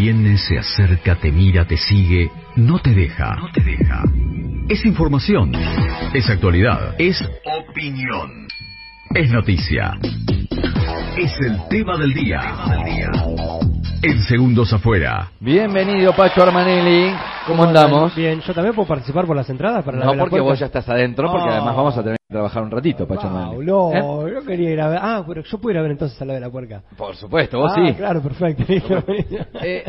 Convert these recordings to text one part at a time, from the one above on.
Viene, se acerca, te mira, te sigue, no te deja. No te deja. Es información. Es actualidad. Es opinión. Es noticia. Es el tema del día. En segundos afuera. Bienvenido Pacho Armanelli, ¿cómo andamos? Bien, yo también puedo participar por las entradas para la No, porque vos ya estás adentro, porque además vamos a tener trabajar un ratito, Pacho Wow, no, ¿Eh? yo quería ir a ver. Ah, pero yo puedo ir a ver entonces a la de la puerca. Por supuesto, vos ah, sí. claro, perfecto. Eh,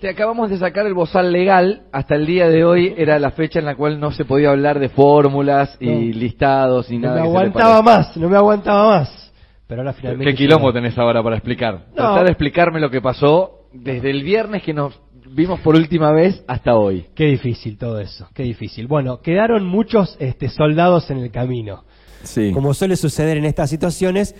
te acabamos de sacar el bozal legal. Hasta el día de hoy era la fecha en la cual no se podía hablar de fórmulas y No. listados no nada. me se le aguantaba más, no me aguantaba más. Pero ahora finalmente. ¿Qué quilombo llegó. tenés ahora para explicar? No. Tratar de explicarme lo que pasó desde el viernes que nos vimos por última vez hasta hoy. Qué difícil todo eso, qué difícil. Bueno, quedaron muchos este, soldados en el camino. Sí. Como suele suceder en estas situaciones,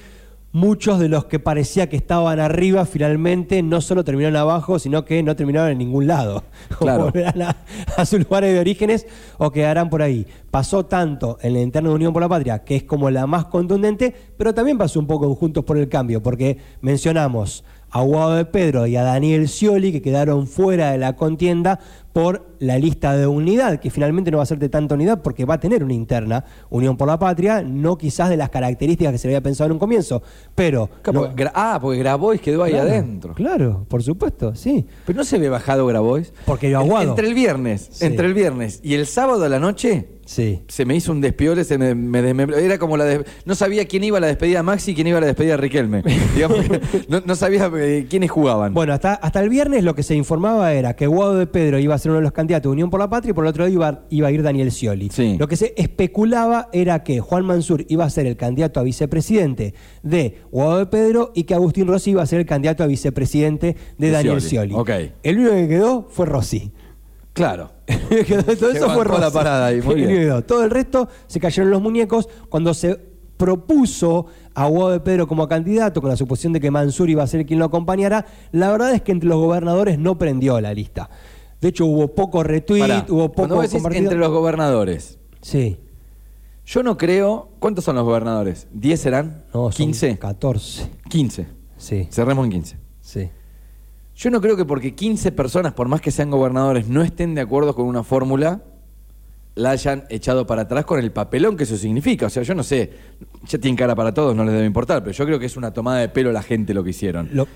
muchos de los que parecía que estaban arriba finalmente no solo terminaron abajo, sino que no terminaron en ningún lado. O volverán a, a sus lugares de orígenes o quedarán por ahí. Pasó tanto en la interna de Unión por la Patria, que es como la más contundente, pero también pasó un poco en Juntos por el Cambio, porque mencionamos a Guado de Pedro y a Daniel Scioli, que quedaron fuera de la contienda por la lista de unidad, que finalmente no va a ser de tanta unidad porque va a tener una interna, Unión por la Patria, no quizás de las características que se había pensado en un comienzo, pero... Claro, no- porque gra- ah, porque Grabois quedó ahí Claro, adentro. Claro, por supuesto, sí. Pero no se ve bajado Grabois. Porque En- aguado. Entre el viernes, Sí. entre el viernes y el sábado a la noche, Sí. se me hizo un despiole, se me, me desmembró. Era como la de- no sabía quién iba a la despedida a Maxi y quién iba a la despedida a Riquelme. Digamos no, no sabía eh, quiénes jugaban. Bueno, hasta, hasta el viernes lo que se informaba era que Guado de Pedro iba a ser uno de los candidatos de Unión por la Patria y por el otro lado iba, iba a ir Daniel Scioli. Sí. Lo que se especulaba era que Juan Mansur iba a ser el candidato a vicepresidente de Guado de Pedro y que Agustín Rossi iba a ser el candidato a vicepresidente de De Daniel Scioli. El único que quedó fue Rossi. claro. Todo eso fue bancó la Rossi. parada ahí, muy bien. Quedó. Todo el resto se cayeron los muñecos cuando se propuso a Guado de Pedro como candidato con la suposición de que Mansur iba a ser quien lo acompañara. La verdad es que entre los gobernadores no prendió la lista. De hecho hubo poco retweet, Pará, hubo poco decís entre los gobernadores, Sí. yo no creo. ¿Cuántos son los gobernadores? ¿10 serán? No, son ¿15? 14. 15. Sí. Cerremos en 15. Sí. Yo no creo que porque 15 personas, por más que sean gobernadores, no estén de acuerdo con una fórmula, la hayan echado para atrás con el papelón que eso significa. O sea, yo no sé, ya tienen cara para todos, no les debe importar, pero yo creo que es una tomada de pelo la gente lo que hicieron. Lo-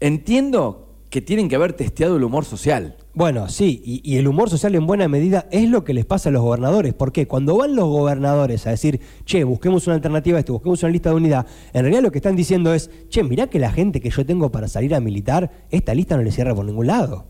Entiendo que tienen que haber testeado el humor social. Bueno, sí, y, y el humor social en buena medida es lo que les pasa a los gobernadores. porque Cuando van los gobernadores a decir, che, busquemos una alternativa a esto, busquemos una lista de unidad, en realidad lo que están diciendo es, che, mirá que la gente que yo tengo para salir a militar, esta lista no le cierra por ningún lado.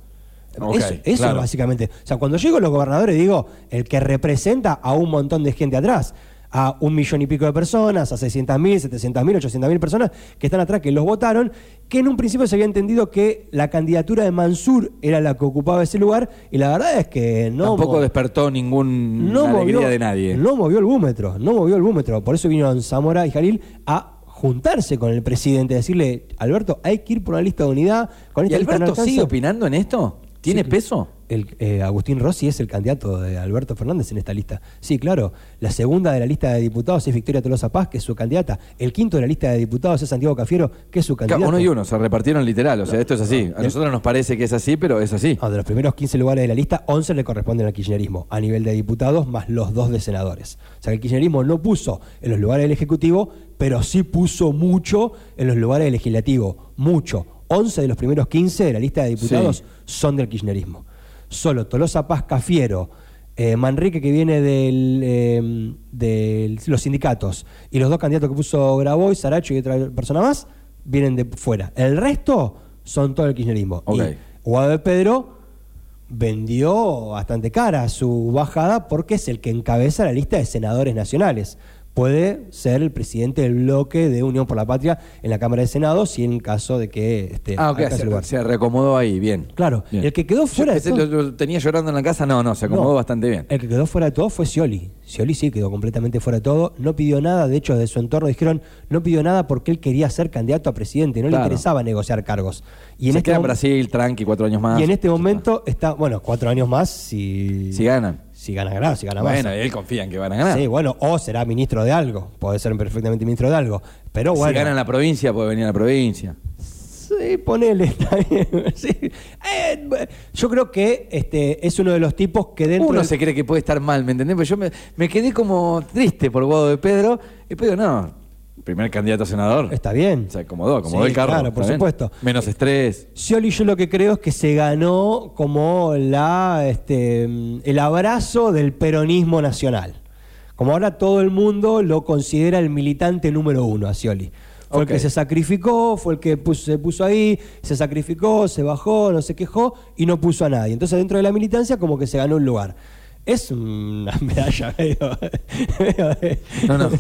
Eso eso claro. básicamente. O sea, cuando llego a los gobernadores digo, el que representa a un montón de gente atrás, a un millón y pico de personas, a 600 mil, 700 mil, 800 mil personas que están atrás, que los votaron, que en un principio se había entendido que la candidatura de Mansur era la que ocupaba ese lugar, y la verdad es que no... Tampoco despertó ninguna no alegría movió, de nadie. No movió el búmetro, no movió el búmetro. Por eso vinieron Zamora y Jalil a juntarse con el presidente, decirle, Alberto, hay que ir por una lista de unidad. Con ¿Y esta lista no Alberto alcanza". sigue opinando en esto? ¿Tiene Sí, peso? El, eh, Agustín Rossi es el candidato de Alberto Fernández en esta lista. Sí, claro. La segunda de la lista de diputados es Victoria Tolosa Paz, que es su candidata. El quinto de la lista de diputados es Santiago Cafiero, que es su candidato. Uno y uno, se repartieron literal, o sea, esto es así. A nosotros nos parece que es así, pero es así. Ah, de los primeros 15 lugares de la lista, 11 le corresponden al kirchnerismo, a nivel de diputados, más los dos de senadores. O sea que el kirchnerismo no puso en los lugares del Ejecutivo, pero sí puso mucho en los lugares del Legislativo. Mucho. 11 de los primeros 15 de la lista de diputados Sí. son del kirchnerismo. Solo Tolosa Paz Cafiero, eh, Manrique que viene del, eh, de los sindicatos, y los dos candidatos que puso Grabois, Saracho y otra persona más, vienen de fuera. El resto son todo el kirchnerismo. Ok. Y Guado de Pedro vendió bastante cara su bajada porque es el que encabeza la lista de senadores nacionales. Puede ser el presidente del bloque de Unión por la Patria en la Cámara de Senado, si en caso de que este, Ah, ok, alcance se, lugar. se reacomodó ahí, bien. Claro, Bien. el que quedó fuera Yo de todo- lo, lo tenía llorando en la casa, no, no, se acomodó No, bastante bien. El que quedó fuera de todo fue Scioli. Scioli sí quedó completamente fuera de todo, no pidió nada, de hecho de su entorno dijeron, no pidió nada porque él quería ser candidato a presidente, no Claro. le interesaba negociar cargos. Y en se este queda en Brasil, tranqui, cuatro años más. y en este momento está, bueno, cuatro años más si. Si ganan. Si gana grado, si gana Bueno, más. él confía en que van a ganar. Sí, bueno, o será ministro de algo, puede ser perfectamente ministro de algo. Pero bueno, Si ganan la provincia, puede venir a la provincia. sí, ponele, está bien. Sí. Eh, yo creo que este es uno de los tipos que dentro. Uno del- se cree que puede estar mal, ¿me entendés? Pero yo me, me quedé como triste por Guado de Pedro. Y pero no, primer candidato a senador. Está bien. Se acomodó, acomodó Sí, el carro. claro, por bien. supuesto. Menos estrés. Scioli yo lo que creo es que se ganó como la, este, el abrazo del peronismo nacional. Como ahora todo el mundo lo considera el militante número uno a Scioli. Fue el que se sacrificó, fue el que puso- se puso ahí, se sacrificó, se bajó, no se quejó y no puso a nadie. Entonces dentro de la militancia como que se ganó un lugar. Es una medalla medio, medio de, No, no.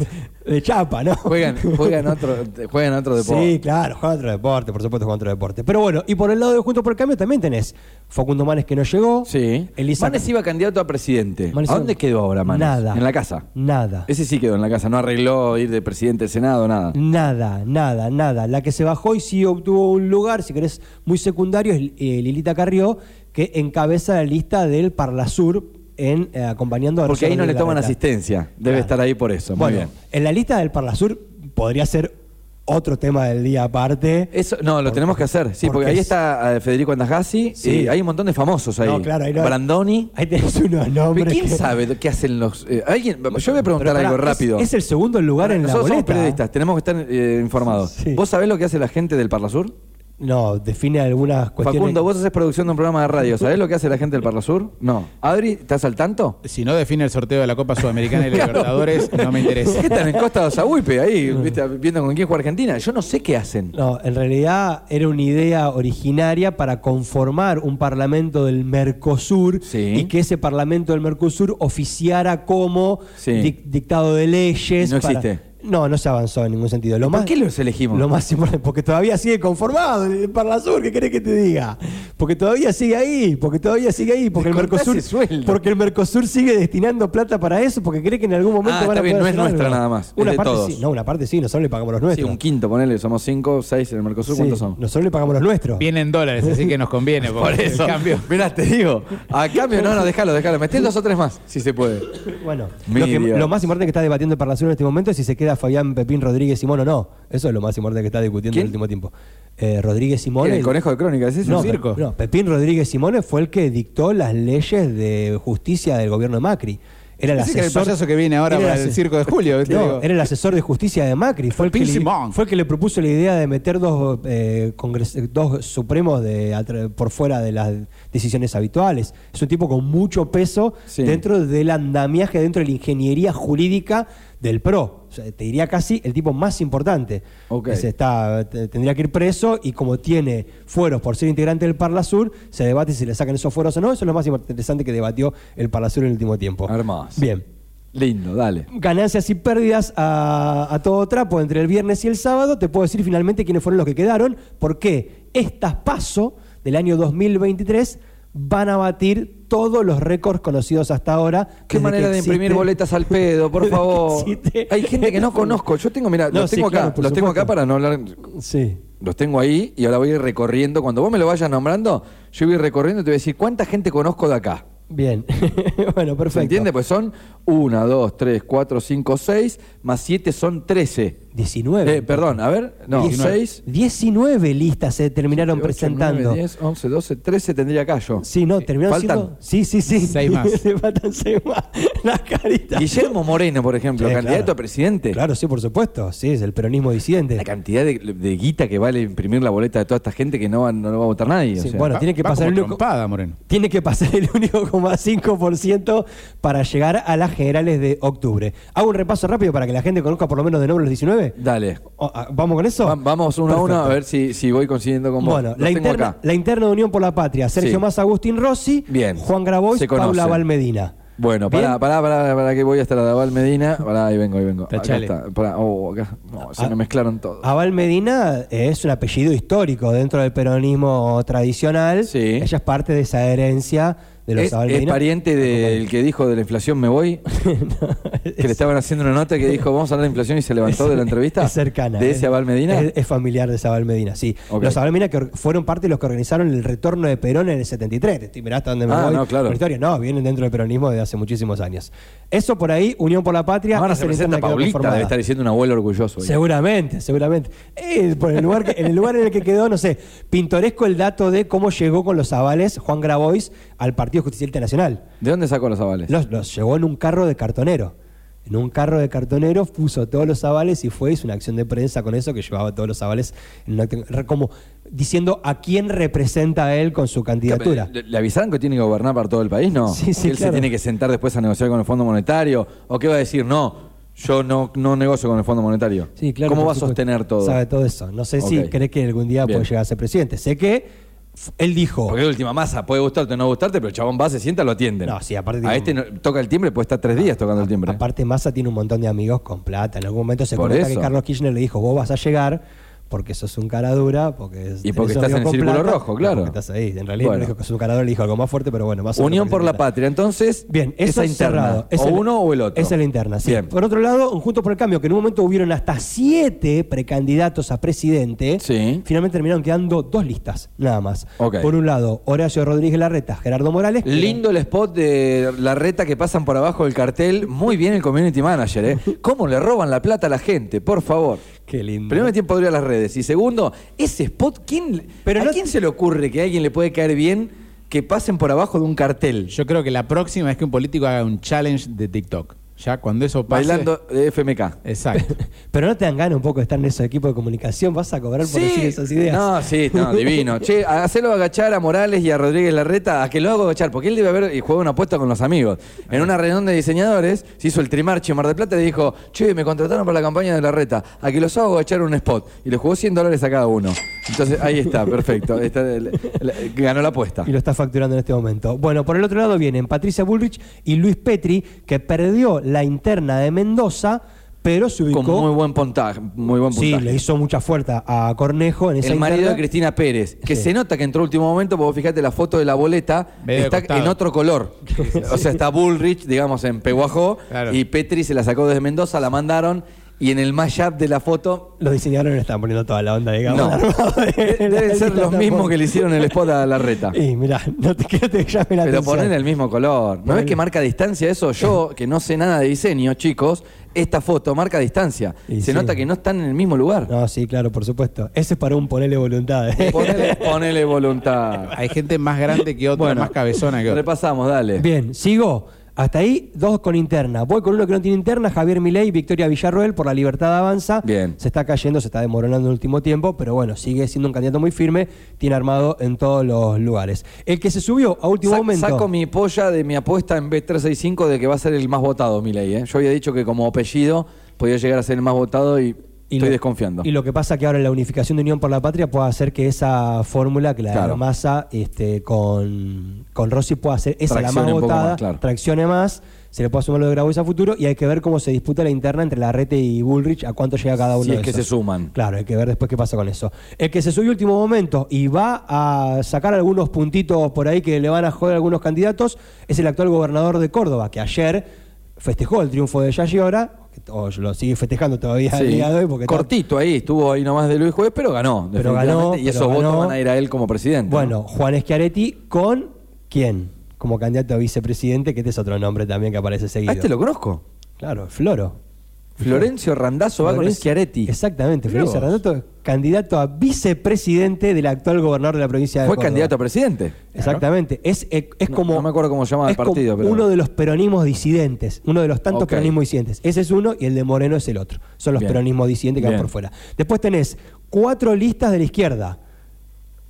de chapa, ¿no? Juegan, juegan, otro, juegan otro deporte. Sí, claro, juega otro deporte, por supuesto juega otro deporte. Pero bueno, y por el lado de Juntos por el Cambio también tenés Facundo Manes que no llegó. Sí. Elisa Manes iba candidato a presidente. Manes ¿A dónde quedó ahora Manes? Nada. En la casa. Nada. Ese sí quedó en la casa. No arregló ir de presidente del Senado, nada. Nada, nada, nada. La que se bajó y sí obtuvo un lugar, si querés, muy secundario, es eh, Lilita Carrió, que encabeza la lista del Parlasur en, eh, acompañando a Porque ahí no le toman Larreta. asistencia. Debe Claro. estar ahí por eso. Muy Bueno, bien. en la lista del Parlasur podría ser otro tema del día aparte. Eso, no, lo Por- tenemos que hacer, sí, porque, porque ahí es- está eh, Federico Andajasi, Sí. y hay un montón de famosos ahí. No, claro, ahí no- Brandoni. Ahí tenés unos nombres. ¿Quién que- sabe qué hacen los...? eh, ¿alguien? Yo voy a preguntar Pero algo rápido. Es, el segundo lugar en la Nosotros somos periodistas, tenemos que estar eh, informados. Sí. ¿Vos sabés lo que hace la gente del Parlasur? No, define algunas cuestiones. Facundo, vos haces producción de un programa de radio. ¿Sabés lo que hace la gente del Parlasur? No. Adri, ¿estás al tanto? Si no define el sorteo de la Copa Sudamericana y Libertadores, no me interesa. ¿Qué están en Costa de Zahuipe ahí, viste, viendo con quién juega Argentina? Yo no sé qué hacen. No, en realidad era una idea originaria para conformar un parlamento del Mercosur Sí. y que ese parlamento del Mercosur oficiara como Sí. dic- dictado de leyes. Y no para- existe. No, no se avanzó en ningún sentido. Lo ¿Por más, qué los elegimos? Lo más importante, porque todavía sigue conformado el Parlasur, ¿qué querés que te diga? Porque todavía sigue ahí, porque todavía sigue ahí, porque el Mercosur, porque el Mercosur sigue destinando plata para eso, porque cree que en algún momento Ah, van está a bien, poder no es nuestra algo. nada más, es Una de parte todos. sí, no, una parte sí, nosotros le pagamos los Sí, nuestros. un quinto, ponele, somos cinco, seis en el Mercosur, Sí, ¿cuántos son? Nosotros le pagamos los nuestros. Viene en dólares, así que nos conviene. Por eso. cambio. Mirá, te digo. A cambio, no, no, déjalo, déjalo. Metés dos o tres más, si se puede. Bueno, lo, que- lo más importante que está debatiendo el Parlasur en este momento es si se queda Fabián Pepín Rodríguez Simón o no. Eso es lo más importante que está discutiendo ¿Quién? en el último tiempo. Eh, Rodríguez Simón. ¿El conejo de crónica? ¿Es ese? no, un Pe- circo? no, Pepín Rodríguez Simone fue el que dictó las leyes de justicia del gobierno de Macri. Era el que asesor. payaso que viene ahora para el circo de julio. era el asesor de justicia de Macri. Fue el, que le, Simón. fue el que le propuso la idea de meter dos, eh, dos supremos de, por fuera de las decisiones habituales. Es un tipo con mucho peso Sí. dentro del andamiaje, dentro de la ingeniería jurídica del PRO. Te diría casi el tipo más importante. Ok. Ese está, te- tendría que ir preso y como tiene fueros por ser integrante del Parlasur, se debate si le sacan esos fueros o no. Eso es lo más interesante que debatió el Parlasur en el último tiempo. Hermoso. Bien Lindo, dale. ganancias y pérdidas a, a todo trapo entre el viernes y el sábado. Te puedo decir finalmente quiénes fueron los que quedaron, porque estas paso del año 2023 van a batir todos los récords conocidos hasta ahora. Qué manera de imprimir boletas al pedo, por favor. Hay gente que no conozco. Yo tengo, mira, No, los sí, tengo acá, claro, los tengo acá para no hablar. Sí. Los tengo ahí y ahora voy a ir recorriendo. Cuando vos me lo vayas nombrando, yo voy a ir recorriendo y te voy a decir cuánta gente conozco de acá. Bien. bueno, perfecto. ¿Se entiende? Pues son 1, 2, 3, 4, 5, 6, más 7 son 13. 19. Eh, perdón, a ver, no, 6, 19 listas se terminaron presentando. 10, 11, 12, 13 tendría acá yo. Sí, no, terminaron Faltan. siendo. Sí, sí, sí. Seis más. Le faltan seis más. Las caritas. Guillermo Moreno, por ejemplo, Sí, candidato claro. a presidente. Claro, sí, por supuesto. Sí, es el peronismo disidente. La cantidad de, de guita que vale imprimir la boleta de toda esta gente que no, va- no va a votar nadie. o Sí, sea. bueno, va- tiene que pasar el único- Moreno. Tiene que pasar el 1,5% para llegar a las generales de octubre. Hago un repaso rápido para que la gente conozca por lo menos de nombre los 19. Dale. O- ah, ¿Vamos con eso? Va- vamos uno a uno a ver si, si voy coincidiendo con vos. Bueno, Los la interna, la interna de Unión por la Patria, Sergio Sí. Massa, Agustín Rossi, Bien. Juan Grabois. Paula Valmedina. Bueno, pará, pará, pará, pará, que voy hasta la de Aval Medina. Pará, ahí vengo, ahí vengo. Acá está. Pará, oh, acá. No, se Ah. me mezclaron todos. Aval Medina es un apellido histórico dentro del peronismo tradicional. Sí. Ella es parte de esa herencia de los ¿Es, es pariente del que dijo de la inflación me voy? que le estaban haciendo una nota que dijo vamos a hablar de inflación y se levantó de la entrevista. Es cercana. ¿De es- ese Abal Medina? Es, familiar de Zabal Medina, sí. Los Zabal Medina que fueron parte de los que organizaron el retorno de Perón en el 73. Te estoy- Mirá hasta dónde me Ah, voy. no, claro. historia. No, vienen dentro del peronismo desde hace muchísimos años. Eso por ahí, Unión por la Patria. Ahora se presenta Paulita, debe estar diciendo un abuelo orgulloso. hoy. Seguramente, seguramente. Eh, por el lugar que- en el lugar en el que quedó, no sé, pintoresco el dato de cómo llegó con los avales Juan Grabois al Partido Justicialista Nacional. ¿De dónde sacó los avales? Los, los llevó en un carro de cartonero. En un carro de cartonero puso todos los avales y fue, hizo una acción de prensa con eso que llevaba todos los avales en una como diciendo a quién representa a él con su candidatura. ¿Le, le avisaron que tiene que gobernar para todo el país? No. Sí, sí, ¿Él claro. se tiene que sentar después a negociar con el Fondo Monetario? ¿O qué va a decir? No, yo no, no negocio con el Fondo Monetario. Sí, claro. ¿Cómo va a sostener todo? Sabe todo eso. No sé si cree que algún día Bien. puede llegar a ser presidente. Sé que él dijo. Porque de última masa, puede gustarte o no gustarte, pero el chabón va, se sienta, lo atienden. No, sí, aparte A tiene este un- no- toca el timbre, puede estar tres días tocando el timbre. Aparte, Massa tiene un montón de amigos con plata. En algún momento se comenta que Carlos Kirchner le dijo, vos vas a llegar porque sos un cara dura, porque es- Y porque estás en el círculo plata, rojo, claro. porque estás ahí. En realidad Bueno. no dijo que sos un cara dura, le dijo algo más fuerte, pero bueno, más Unión por la patria. Entonces, Bien, eso esa es interna. cerrado. Es o el- uno o el otro. Es la interna, sí. Bien. Por otro lado, un Juntos por el Cambio, que en un momento hubieron hasta siete precandidatos a presidente, Sí. finalmente terminaron quedando dos listas, nada más. Ok. Por un lado, Horacio Rodríguez Larreta, Gerardo Morales. Lindo el spot de la reta que pasan por abajo del cartel. Muy bien el community manager, ¿eh? ¿Cómo le roban la plata a la gente? Por favor. Qué lindo. Primero tiempo podría las redes. Y segundo, ese spot, ¿quién, Pero ¿a no- quién se le ocurre que a alguien le puede caer bien que pasen por abajo de un cartel? Yo creo que la próxima es que un político haga un challenge de TikTok. Ya cuando eso pase. Bailando de FMK. Exacto. Pero no te dan ganas un poco de estar en esos equipos de comunicación, vas a cobrar por decir esas ideas. No, sí, no, divino. Che, hacerlo agachar a Morales y a Rodríguez Larreta, a que lo hago agachar, porque él debe haber y juega una apuesta con los amigos. En una reunión de diseñadores, se hizo el trimarche en Mar del Plata y dijo, che, me contrataron para la campaña de Larreta, a que los hago agachar un spot. Y le jugó 100 dólares a cada uno. Entonces, ahí está, perfecto. Está- ganó la apuesta. Y lo está facturando en este momento. Bueno, por el otro lado vienen Patricia Bullrich y Luis Petri, que perdió la interna de Mendoza, pero se ubicó. Con muy buen puntaje. Muy buen sí, puntaje. le hizo mucha fuerza a Cornejo en esa El marido interna. de Cristina Pérez, que Sí. se nota que entró último momento, porque fíjate la foto de la boleta, Medio está costado. en otro color. O sea, está Bullrich, digamos, en Peguajó, Claro. y Petri se la sacó desde Mendoza, la mandaron, y en el mashup de la foto, Los diseñadores le están poniendo toda la onda, digamos. no. de- Deben ser los mismos que le hicieron el spot a la reta. Y mirá, no te, que te llame la Pero atención. ponen el mismo color. ¿No ves Ponele- que marca distancia eso? Yo, que no sé nada de diseño, chicos, esta foto marca distancia. Y Se sí. nota que no están en el mismo lugar. No, sí, claro, por supuesto. Ese es para un ponerle voluntad. ¿eh? Ponele, ponele voluntad. Hay gente más grande que otra, más cabezona que otra. Repasamos, dale. Bien, sigo. Hasta ahí, dos con interna. Voy con uno que no tiene interna, Javier Milei, Victoria Villarroel, por la libertad avanza. Bien. Se está cayendo, se está demoronando en el último tiempo, pero bueno, sigue siendo un candidato muy firme, tiene armado en todos los lugares. El que se subió a último Sa- momento. Saco mi polla de mi apuesta en B365 de que va a ser el más votado, Milei. ¿eh? Yo había dicho que como apellido podía llegar a ser el más votado y, estoy lo- desconfiando. Y lo que pasa que ahora la unificación de Unión por la Patria puede hacer que esa fórmula, que la Claro. de Massa este, con, con Rossi pueda hacer esa la más votada, más, claro. traccione más, se le puede sumar lo de Grabois a futuro y hay que ver cómo se disputa la interna entre Larrete y Bullrich, a cuánto llega cada uno Si de es que esos. se suman. Claro, hay que ver después qué pasa con eso. El que se subió último momento y va a sacar algunos puntitos por ahí que le van a joder a algunos candidatos es el actual gobernador de Córdoba, que ayer festejó el triunfo de Yayora, o lo sigue festejando todavía Sí. al día de hoy porque Cortito ahí, estuvo ahí nomás de Luis Juez, pero ganó. Pero ganó, Y esos votos van a ir a él como presidente. ¿no? Bueno, Juan Schiaretti con quién? Como candidato a vicepresidente, que este es otro nombre también que aparece seguido. ¿A este lo conozco? Claro, Floro. Florencio Randazzo va con Schiaretti. Exactamente, Florencio. Randazzo, candidato a vicepresidente del actual gobernador de la provincia de Fue Córdoba. candidato a presidente. Exactamente. Es, es, es No- como. no me acuerdo cómo se llamaba el partido, pero- Uno de los peronismos disidentes. Uno de los tantos Ok. peronismos disidentes. Ese es uno y el de Moreno es el otro. Son los Bien. peronismos disidentes que van por fuera. Después tenés cuatro listas de la izquierda.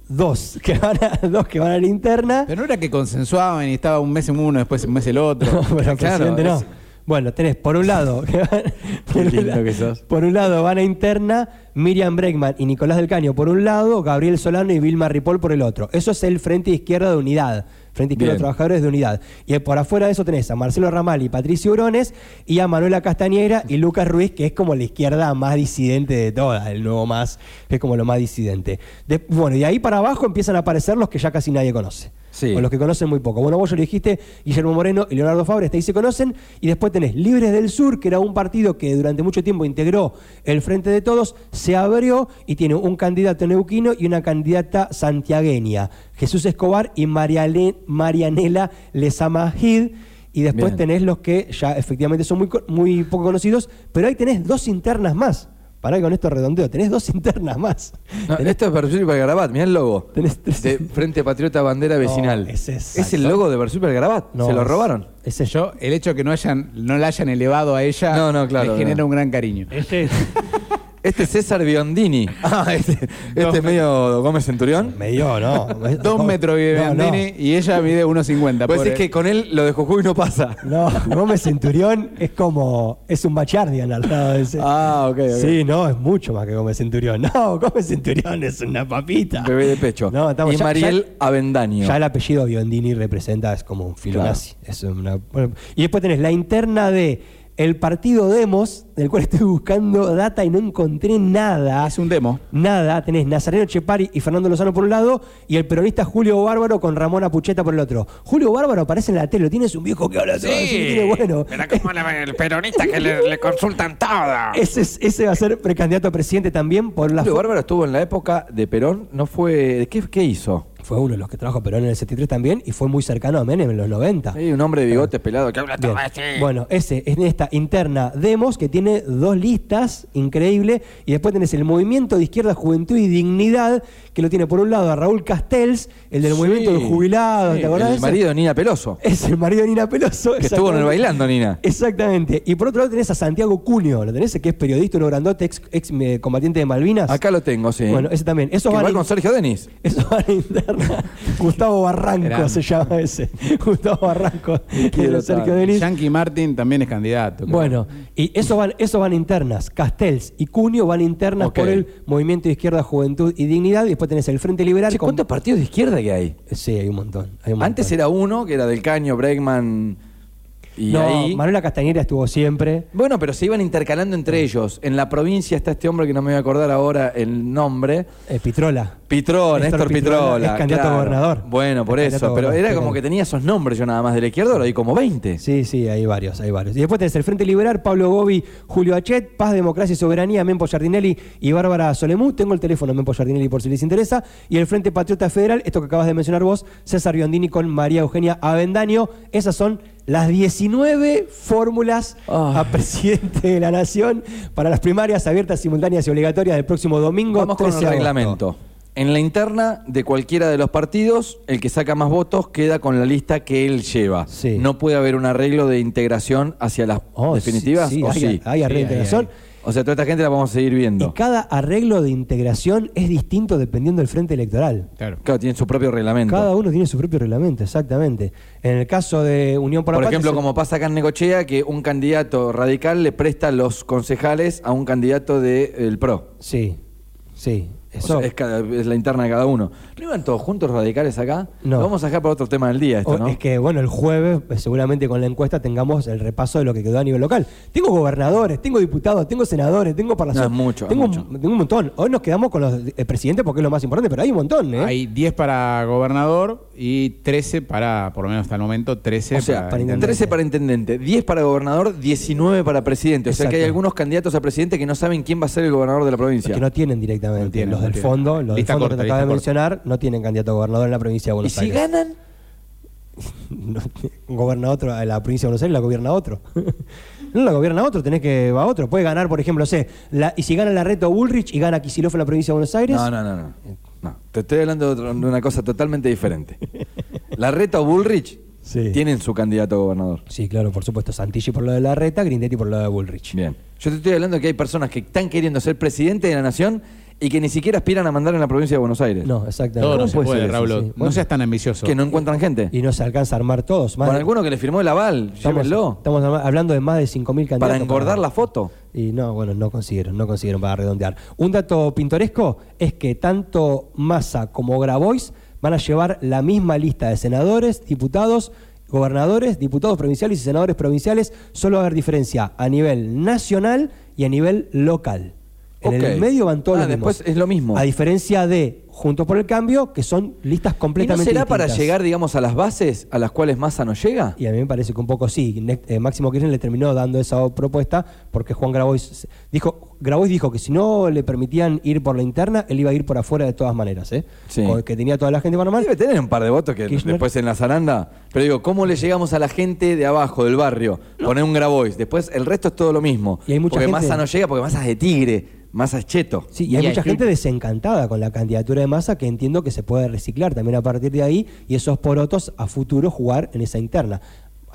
Dos que van a, dos que van a la interna. Pero no era que consensuaban y estaba un mes en uno, después un mes el otro. No, pero Claro, presidente no. es- Bueno, tenés por un lado, que sos. por un lado van a interna Miriam Bregman y Nicolás del Caño por un lado, Gabriel Solano y Vilma Ripoll por el otro. Eso es el Frente Izquierda de Unidad, Frente Izquierda de. Trabajadores de Unidad. Y por afuera de eso tenés a Marcelo Ramal y Patricio Urones y a Manuela Castañera y Lucas Ruiz, que es como la izquierda más disidente de todas, el nuevo más, que es como lo más disidente. De- bueno, y ahí para abajo empiezan a aparecer los que ya casi nadie conoce. Sí. O los que conocen muy poco. Bueno, vos ya lo dijiste, Guillermo Moreno y Leonardo Fabre, hasta ahí se conocen. Y después tenés Libres del Sur, que era un partido que durante mucho tiempo integró el Frente de Todos, se abrió y tiene un candidato neuquino y una candidata santiagueña, Jesús Escobar y Mariale- Marianela Lezamajid. Y después Bien. tenés los que ya efectivamente son muy, muy poco conocidos, pero ahí tenés dos internas más. Pará que con esto redondeo, tenés dos internas más. No, esto es Versuit y Garabat, mirá el logo. Tenés tres- De Frente Patriota Bandera Vecinal. es es el logo de Versuit y Garabat. No, Se lo es- robaron. Ese Yo, el hecho de que no hayan, no la hayan elevado a ella No, no, claro, le genera no. un gran cariño. Ese es Este es César Biondini. Ah, este, este es medio Gómez Centurión. medio, ¿no? Dos metros vive no, Biondini y ella mide 1,50. Pues pobre. es que con él lo de Jujuy no pasa. No, Gómez Centurión es como. Es un Bachardian al lado de ese. Ah, ok, ok. Sí, no, es mucho más que Gómez Centurión. No, Gómez Centurión es una papita. Bebé de pecho. No, estamos- y ya- Mariel ya- Avendaño. Ya el apellido Biondini representa, es como un filo Claro. nazi. Es una- bueno, y después tenés la interna de el partido Demos, del cual estoy buscando data y no encontré nada. Es un demo. Nada, tenés Nazareno Chepari y Fernando Lozano por un lado y el peronista Julio Bárbaro con Ramón Pucheta por el otro. Julio Bárbaro aparece en la tele, tienes un viejo que habla todo, así que tiene bueno. Era como el peronista que le, le consultan todo. Ese, es- ese va a ser precandidato a presidente también por la Julio Bárbaro estuvo en la época de Perón, no fue. ¿Qué, qué hizo? Fue uno de los que trabajó Perón en el 73 también y fue muy cercano a Menem en los 90. Hay un hombre de bigotes pelado que habla todo así. Bueno, ese es en esta interna Demos que tiene dos listas, increíble, y después tenés el Movimiento de Izquierda, Juventud y Dignidad, que lo tiene por un lado a Raúl Castells, el del Sí, Movimiento de Jubilados, sí, ¿te acordás? El marido de Nina Peloso. Es el marido de Nina Peloso. Que estuvo en el bailando, Nina. Exactamente. Y por otro lado tenés a Santiago Cunio, ¿lo tenés? Que es periodista, uno grandote, ex, ex, eh, combatiente de Malvinas. Acá lo tengo, sí. Bueno, ese también. Eso va con Sergio Denis. Eso va a la interna. Gustavo Barranco se llama ese. Gustavo Barranco. quiero de Sergio. Denis. Yankee Martin también es candidato. creo. Bueno, y eso van, eso van internas. Castells y Cunio van internas por el Movimiento de Izquierda, Juventud y Dignidad. Y después tenés el Frente Liberal. Che, con- ¿Cuántos partidos de izquierda que hay? Sí, hay un montón. hay un Antes era uno, que era del Caño, Bregman y no, ahí. Manuela Castañera estuvo siempre. Bueno, pero se iban intercalando entre ellos. En la provincia está este hombre que no me voy a acordar ahora el nombre. Eh, Pitrola. Pitrón, Néstor, Pitrola. Es candidato a gobernador. Bueno, por Es eso. Pero era como que tenía esos nombres yo nada más de la izquierda, ahora hay como 20. Sí, sí, hay varios, hay varios. Y después tenés el Frente Liberal, Pablo Gobi, Julio Achet, Paz, Democracia y Soberanía, Mempo Giardinelli y Bárbara Solemú. Tengo el teléfono de Mempo Giardinelli por si les interesa. Y el Frente Patriota Federal, esto que acabas de mencionar vos, César Biondini con María Eugenia Avendaño. Esas son las 19 fórmulas a presidente de la Nación para las primarias abiertas, simultáneas y obligatorias del próximo domingo. Vamos con el 13 de agosto. reglamento. En la interna de cualquiera de los partidos, el que saca más votos queda con la lista que él lleva. Sí. No puede haber un arreglo de integración hacia las Oh, definitivas. sí, sí, ¿o hay, sí? hay arreglo de hay, integración. O sea, toda esta gente la vamos a seguir Y viendo. cada arreglo de integración es distinto dependiendo del frente electoral. Claro. Claro, tienen su propio reglamento. Cada uno tiene su propio reglamento, exactamente. En el caso de Unión por, Por la Patria, ejemplo, se- como pasa acá en Necochea, que un candidato radical le presta los concejales a un candidato del PRO. Sí, sí. O Eso, sea, es, cada- es la interna de cada uno. ¿No iban todos juntos radicales acá? No. Lo vamos a dejar para otro tema del día esto, o- ¿no? Es que, bueno, el jueves, pues, seguramente con la encuesta tengamos el repaso de lo que quedó a nivel local. Tengo gobernadores, tengo diputados, tengo senadores, tengo parlamentarios. No, es mucho, es Tengo, mucho. un- tengo un montón. Hoy nos quedamos con los eh, presidentes porque es lo más importante, pero hay un montón, ¿eh? Hay 10 para gobernador y 13 para, por lo menos hasta el momento, 13 O sea, para para intendente. 13 para intendente, 10 para gobernador, 19 para presidente. O sea que hay algunos candidatos a presidente que no saben quién va a ser el gobernador de la provincia. que no tienen directamente. No tienen, los del fondo, los del Lista fondo corta, que te acabo de mencionar, no tienen candidato a gobernador en la provincia de y Buenos si Aires. ganan, no, gobierna otro, la provincia de Buenos Aires la gobierna otro. no la gobierna otro, tenés que va otro. Puede ganar, por ejemplo, sé, la, y si gana la Reto Bullrich y gana Kicillof en la provincia de Buenos Aires. No, no, no, no. No, te estoy hablando de, otro- de una cosa totalmente diferente. La Reta o Bullrich Sí. tienen su candidato a gobernador. Sí, claro, por supuesto. Santilli por lo de la Reta, Grindetti por lo de Bullrich. Bien. Yo te estoy hablando de que hay personas que están queriendo ser presidente de la nación y que ni siquiera aspiran a mandar en la provincia de Buenos Aires. No, exactamente. Todo no ¿Cómo se puede? Raúl. Sí. No seas tan ambicioso. Que no encuentran gente. Y no se alcanza a armar todos. Más Con de- alguno que le firmó el aval, estamos, llévenlo. estamos hablando de más de 5.000 candidatos. Para engordar la foto. Y no, bueno, no consiguieron, no consiguieron para redondear. Un dato pintoresco es que tanto Massa como Grabois van a llevar la misma lista de senadores, diputados, gobernadores, diputados provinciales y senadores provinciales. Solo va a haber diferencia a nivel nacional y a nivel local. En Ok. el medio van todos Ah, los mismos. después es lo mismo. A diferencia de Juntos por el Cambio, que son listas ¿Y no completamente será para llegar, digamos, a las bases a las cuales Massa no llega? Y a mí me parece que un poco sí. Ne- eh, Máximo Kirchner le terminó dando esa propuesta porque Juan Grabois dijo, Grabois dijo que si no le permitían ir por la interna, él iba a ir por afuera de todas maneras, ¿eh? Sí. Con- que tenía toda la gente para mal. Debe tener un par de votos que Kirchner. después en la zaranda. Pero digo, ¿cómo le llegamos a la gente de abajo, del barrio? Poner un Grabois. Después el resto es todo lo mismo. Y hay mucha porque gente- Massa no llega porque Massa es de tigre, Massa es cheto. Sí, y hay Y mucha hay- gente desencantada con la candidatura de masa que entiendo que se puede reciclar también a partir de ahí y esos porotos a futuro jugar en esa interna.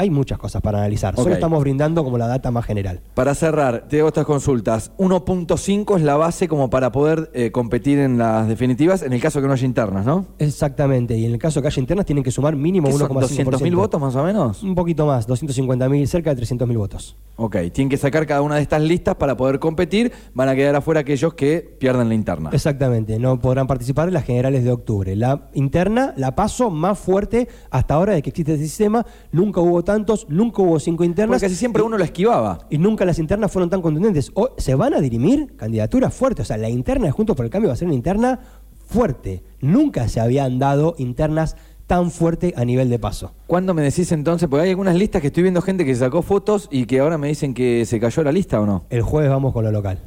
Hay muchas cosas para analizar, solo estamos brindando como la data más general. Para cerrar, te hago estas consultas. 1.5 es la base como para poder eh, competir en las definitivas en el caso que no haya internas, ¿no? Exactamente, y en el caso que haya internas tienen que sumar mínimo ¿Qué son, 1,5%. ¿200.000 votos más o menos? Un poquito más, 250.000, cerca de 300.000 votos. Ok, tienen que sacar cada una de estas listas para poder competir. Van a quedar afuera aquellos que pierdan la interna. Exactamente, no podrán participar en las generales de octubre. La interna, la paso más fuerte hasta ahora de que existe este sistema. Nunca hubo tantos, nunca hubo cinco internas. Porque casi siempre y, uno lo esquivaba. y nunca las internas fueron tan contundentes. O, se van a dirimir candidaturas fuertes. O sea, la interna de Juntos por el Cambio va a ser una interna fuerte. Nunca se habían dado internas tan fuerte a nivel de paso. ¿Cuándo me decís entonces? Porque hay algunas listas que estoy viendo gente que sacó fotos y que ahora me dicen que se cayó la lista o no. El jueves vamos con lo local.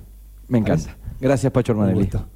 Me encanta. Gracias, Pacho gusto.